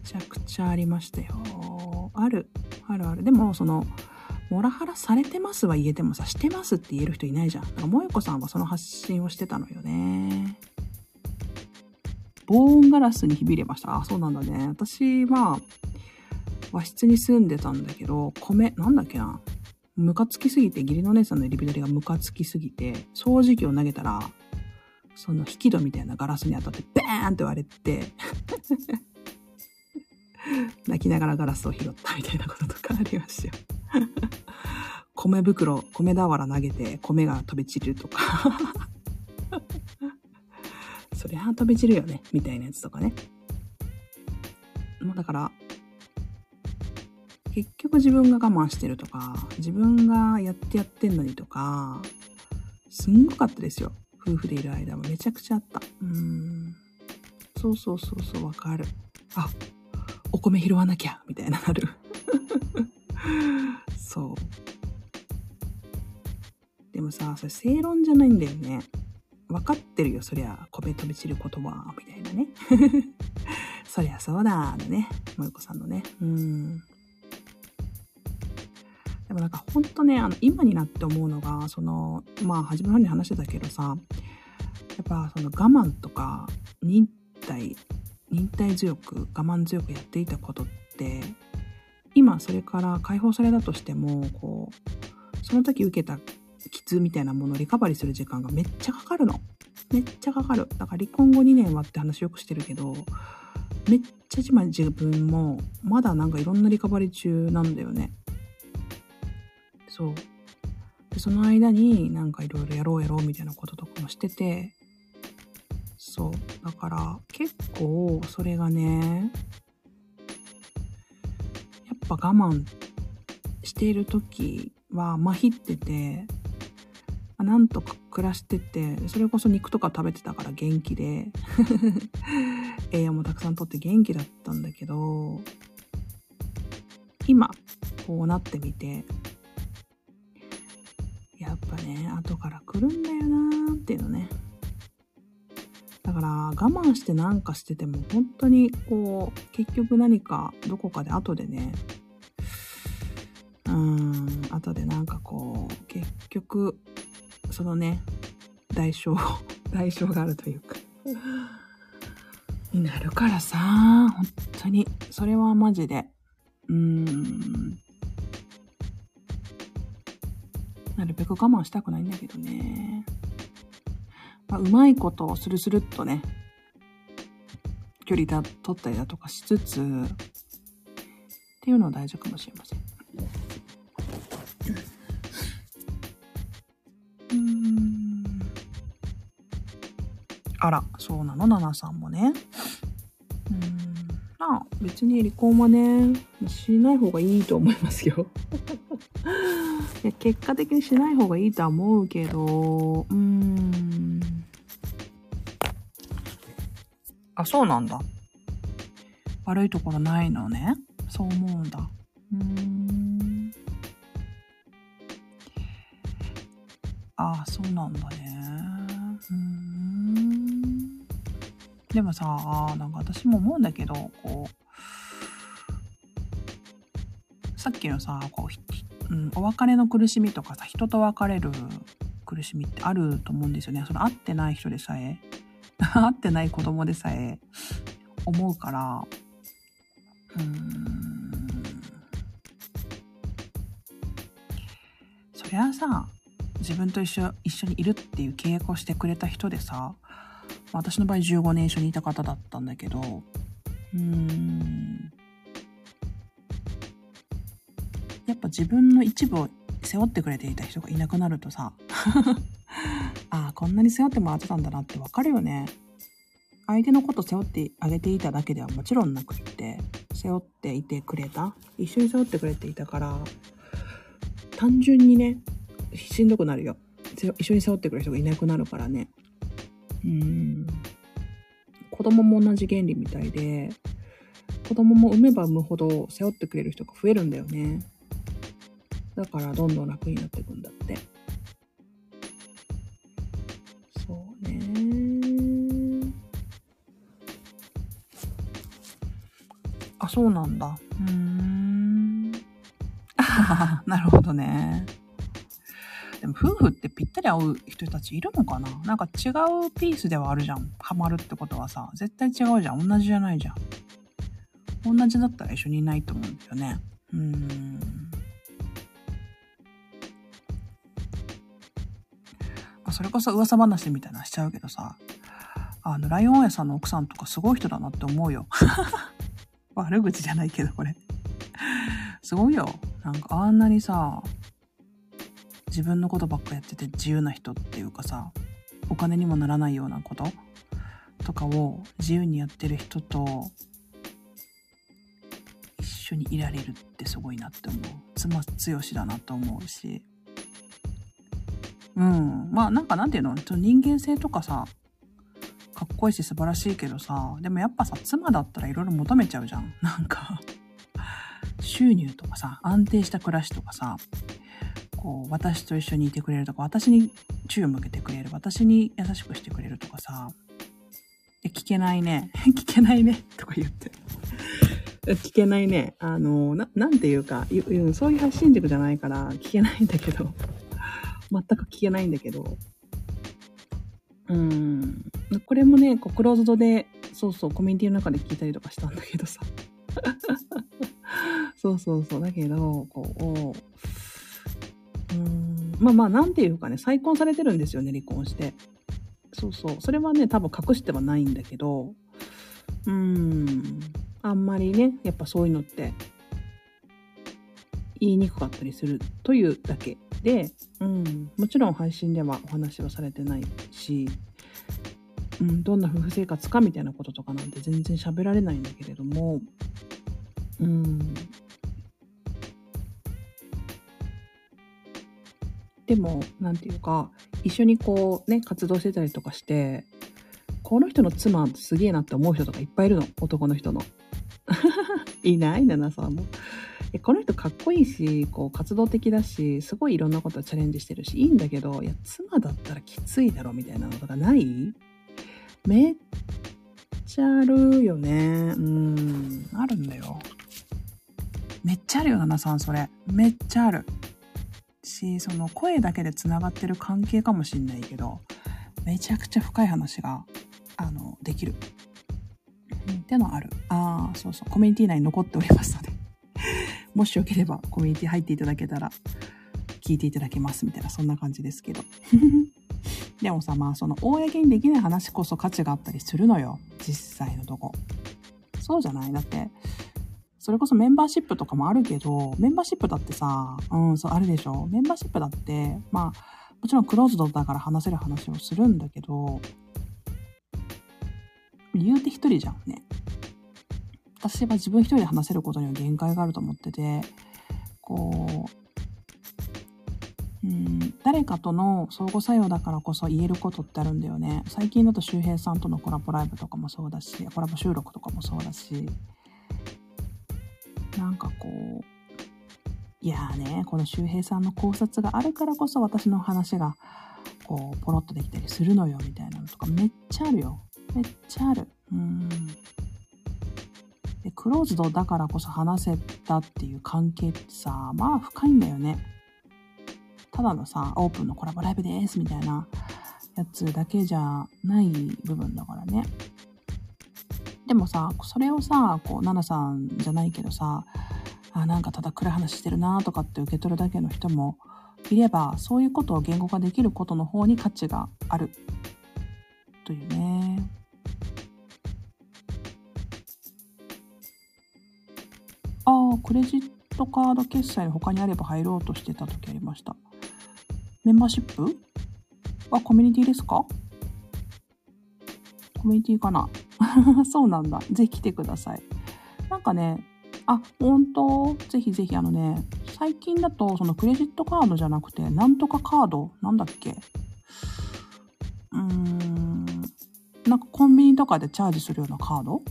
ちゃくちゃありましたよ。ある。あるある。でも、その、モラハラされてますは言えてもさ、してますって言える人いないじゃん。だから、萌子さんはその発信をしてたのよね。防音ガラスに響れました。あ、そうなんだね。私は、和室に住んでたんだけど、米、なんだっけな。ムカつきすぎて、義理の姉さんのリビドリがムカつきすぎて、掃除機を投げたら、その引き戸みたいなガラスに当たって、バーンって割れて *laughs* 泣きながらガラスを拾ったみたいなこととかありましたよ米袋、米俵投げて米が飛び散るとかそりゃ飛び散るよね、みたいなやつとかね。もうだから、結局自分が我慢してるとか、自分がやってやってんのにとか、すんごかったですよ。夫婦でいる間もめちゃくちゃあった。うん。そうそうそうそう、わかる。あ、お米拾わなきゃ、みたいななる。*laughs* そう。でもさ、それ正論じゃないんだよね。分かってるよ、そりゃ、米飛び散る言葉、みたいなね。*laughs* そりゃそうだ、だね。萌子さんのね。うん。でもなんかほんとね、あの、今になって思うのが、その、まあ、初めの方に話してたけどさ、やっぱその我慢とか、忍耐、忍耐強く、我慢強くやっていたことって、今それから解放されたとしても、こう、その時受けた傷みたいなものをリカバリーする時間がめっちゃかかるの。めっちゃかかる。だから離婚後2年はって話よくしてるけど、めっちゃ自分もまだなんかいろんなリカバリー中なんだよね。そう。で、その間になんかいろいろやろうやろうみたいなこととかもしてて、そう。だから結構それがね、やっぱ我慢している時は麻痺ってて、なんとか暮らしてて、それこそ肉とか食べてたから元気で *laughs* 栄養もたくさんとって元気だったんだけど、今、こうなってみて、っぱね、後から来るんだよなーっていうのね。だから我慢してなんかしてても本当にこう結局何かどこかで後でねうーん後でなんかこう結局そのね、代償、*laughs* 代償があるというかになるからさ、本当に、それはマジで、うーん、なるべく我慢したくないんだけどね。まあ、うまいことをスルスルっとね、距離だ、取ったりだとかしつつ、っていうのは大事かもしれません。うんあら、そうなの、ナナさんもね。うん。まあ、別に離婚はね、しない方がいいと思いますよ。いや結果的にしない方がいいとは思うけど、うーん。あ、そうなんだ。悪いところないのね。そう思うんだ。うーん。あ、そうなんだね。うん。でもさ、なんか私も思うんだけど、こう、さっきのさ、こう、うん、お別れの苦しみとかさ、人と別れる苦しみってあると思うんですよね。その会ってない人でさえ、*laughs* 会ってない子供でさえ思うから、うん。そりゃさ、自分と一緒一緒にいるっていう契約をしてくれた人でさ、私の場合15年一緒にいた方だったんだけど、うーん。っぱ自分の一部を背負ってくれていた人がいなくなるとさ、*laughs* ああ、こんなに背負ってもらってたんだなってわかるよね。相手のこと背負ってあげていただけではもちろんなくって、背負っていてくれた一緒に背負ってくれていたから、単純にね、しんどくなるよ。一緒に背負ってくれる人がいなくなるからね。うん。子供も同じ原理みたいで、子供も産めば産むほど背負ってくれる人が増えるんだよね。だからどんどん楽になっていくんだって。そうね。あ、そうなんだ。うん。なるほどね。でも夫婦ってぴったり合う人たちいるのかな？なんか違うピースではあるじゃん。ハマるってことはさ、絶対違うじゃん。同じじゃないじゃん。同じだったら一緒にいないと思うんだよね。うーん。それこそ噂話みたいなしちゃうけどさ、あの、ライオン屋さんの奥さんとかすごい人だなって思うよ。*laughs* 悪口じゃないけど、これ。すごいよ。なんかあんなにさ、自分のことばっかやってて自由な人っていうかさ、お金にもならないようなこと？とかを自由にやってる人と一緒にいられるってすごいなって思う。妻強しだなと思うし。うん。まあなんかなんていうの？人間性とかさ、かっこいいし素晴らしいけどさ、でもやっぱさ、妻だったらいろいろ求めちゃうじゃん。*laughs* なんか収入とかさ、安定した暮らしとかさ、こう、私と一緒にいてくれるとか、私に注意を向けてくれる、私に優しくしてくれるとかさ、で聞けないね。*laughs* 聞けないね。とか言って。*laughs* 聞けないね。あの、な、なんていうか、そういう発信軸じゃないから聞けないんだけど。全く聞けないんだけど。うん。これもね、こうクローズドで、そうそう、コミュニティの中で聞いたりとかしたんだけどさ。*laughs* そうそうそう。だけど、こう、うん、まあまあ、なんていうかね、再婚されてるんですよね、離婚して。そうそう。それはね、多分隠してはないんだけど、うん、あんまりね、やっぱそういうのって、言いにくかったりするというだけで、うん、もちろん配信ではお話はされてないし、うん、どんな夫婦生活かみたいなこととかなんて全然喋られないんだけれども、うん、でも、なんていうか、一緒にこうね、活動してたりとかして、この人の妻すげえなって思う人とかいっぱいいるの。男の人の。*laughs* いない？ななさんも。この人かっこいいし、こう活動的だし、すごいいろんなことチャレンジしてるし、いいんだけど、いや、妻だったらきついだろみたいなのとかない？めっちゃあるよね。うん、あるんだよ。めっちゃあるよ、ななさん、それ。めっちゃある。し、その声だけで繋がってる関係かもしんないけど、めちゃくちゃ深い話が、あの、できる。ってのある。ああ、そうそう。コミュニティ内に残っておりますので。もしよければコミュニティ入っていただけたら聞いていただけますみたいな、そんな感じですけど。*laughs* でもさ、まあその公にできない話こそ価値があったりするのよ。実際のとこ。そうじゃない？だって、それこそメンバーシップとかもあるけど、メンバーシップだってさ、うん、そう、あるでしょメンバーシップだって、まあ、もちろんクローズドだから話せる話をするんだけど、言うて一人じゃんね。私は自分一人で話せることには限界があると思ってて、こう、うん、誰かとの相互作用だからこそ言えることってあるんだよね。最近だと周平さんとのコラボライブとかもそうだし、コラボ収録とかもそうだし、なんかこう、いやーね、この周平さんの考察があるからこそ私の話が、こう、ポロッとできたりするのよ、みたいなのとかめっちゃあるよ。めっちゃある。うん。クローズドだからこそ話せたっていう関係ってさ、まあ深いんだよね。ただのさ、オープンのコラボライブですみたいなやつだけじゃない部分だからね。でもさ、それをさ、こう、ナナさんじゃないけどさ、あ、なんかただ暗い話してるなとかって受け取るだけの人もいれば、そういうことを言語化できることの方に価値がある。というね。クレジットカード決済他にあれば入ろうとしてた時ありました。メンバーシップ？あ、コミュニティですか？コミュニティかな？*laughs* そうなんだ。ぜひ来てください。なんかね、あ、本当？ぜひぜひあのね、最近だとそのクレジットカードじゃなくて、なんとかカード？なんだっけ？うーん、なんかコンビニとかでチャージするようなカード？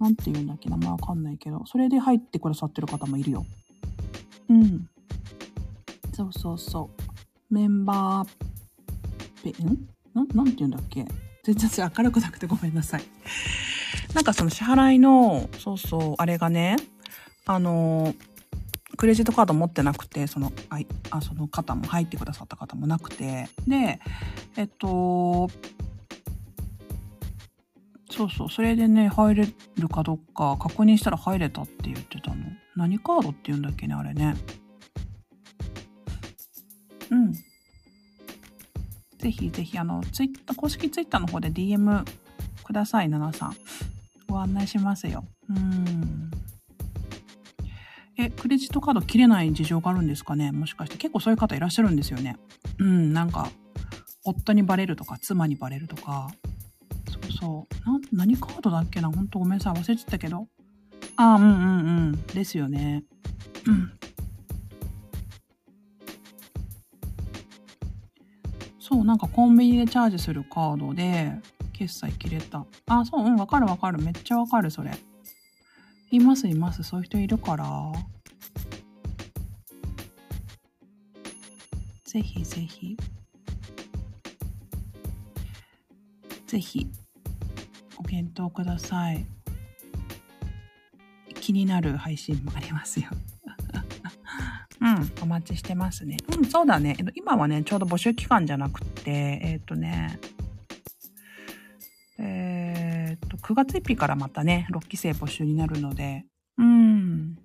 なんて言うんだっけ名前わかんないけど、それで入ってくださってる方もいるよ。うん。そうそうそう。メンバーペ、ん？ななんて言うんだっけ？全然明るくなくてごめんなさい。なんかその支払いの、そうそう、あれがね、あの、クレジットカード持ってなくて、その、あいあその方も入ってくださった方もなくて、で、えっと、そうそう、それでね、入れるかどうか確認したら入れたって言ってたの。何カードって言うんだっけね、あれね。うん。ぜひぜひ、あの、ツイッター、公式ツイッターの方で DM ください、ナナさん。ご案内しますよ。うん。え、クレジットカード切れない事情があるんですかね？もしかして。結構そういう方いらっしゃるんですよね。うん、なんか、夫にバレるとか、妻にバレるとか。そう。な、何カードだっけな？ほんとごめんなさい。忘れちゃったけど。ああ、うんうんうん。ですよね。うん。そう、なんかコンビニでチャージするカードで、決済切れた。あ、そう、うん、わかるわかる。めっちゃわかる、それ。います、います。そういう人いるから。ぜひぜひ。ぜひ、検討ください。気になる配信もありますよ。*laughs* うん、お待ちしてますね。うん、そうだね。今はね、ちょうど募集期間じゃなくて、えっ、とね、えっと、9月1日からまたね、6期生募集になるので、うん。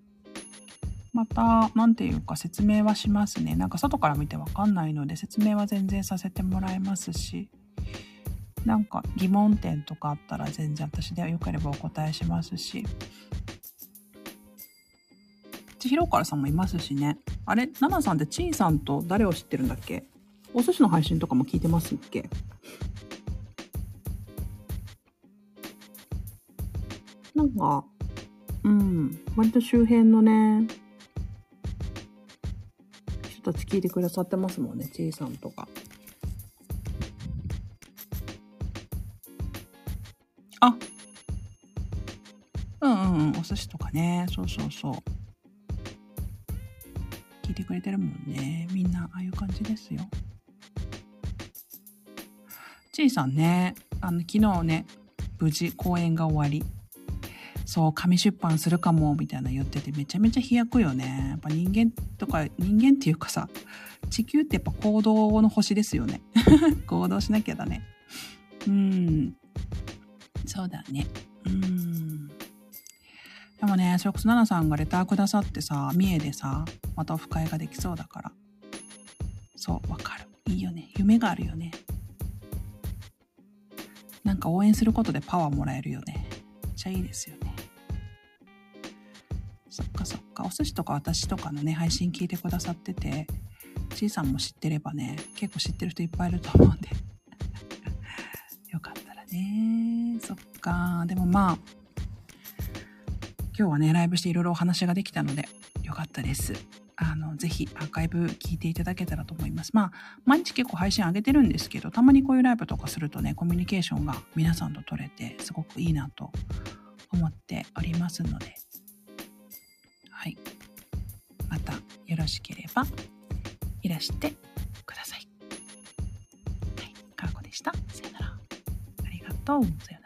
また、なんていうか説明はしますね。なんか外から見てわかんないので、説明は全然させてもらいますし、なんか疑問点とかあったら全然私でよければお答えしますし、千尋からさんもいますしね。あれ、ナナさんってチーさんと誰を知ってるんだっけ？お寿司の配信とかも聞いてますっけ？なんか、うん、割と周辺のね、人たち聞いてくださってますもんね、ちいさんとか。ね、そうそうそう。聞いてくれてるもんね。みんな、ああいう感じですよ。ちいさんね、あの、昨日ね、無事公演が終わり、そう、紙出版するかも、みたいな言ってて、めちゃめちゃ飛躍よね。やっぱ人間とか、人間っていうかさ、地球ってやっぱ行動の星ですよね。*laughs* 行動しなきゃだね。うん。そうだね。うん。でもね、それこそ奈々さんがレターくださってさ、三重でさ、またオフ会ができそうだから。そう、わかる。いいよね。夢があるよね。なんか応援することでパワーもらえるよね。めっちゃいいですよね。そっかそっか。お寿司とか私とかのね、配信聞いてくださってて、ちいさんも知ってればね、結構知ってる人いっぱいいると思うんで。*laughs* よかったらね。そっか。でもまあ、今日はね、ライブしていろいろお話ができたので、よかったです。あの、ぜひアーカイブ聞いていただけたらと思います。まあ、毎日結構配信上げてるんですけど、たまにこういうライブとかするとね、コミュニケーションが皆さんと取れて、すごくいいなと思っておりますので、はい。またよろしければ、いらしてください。はい。かーこでした。さよなら。ありがとう。さよなら。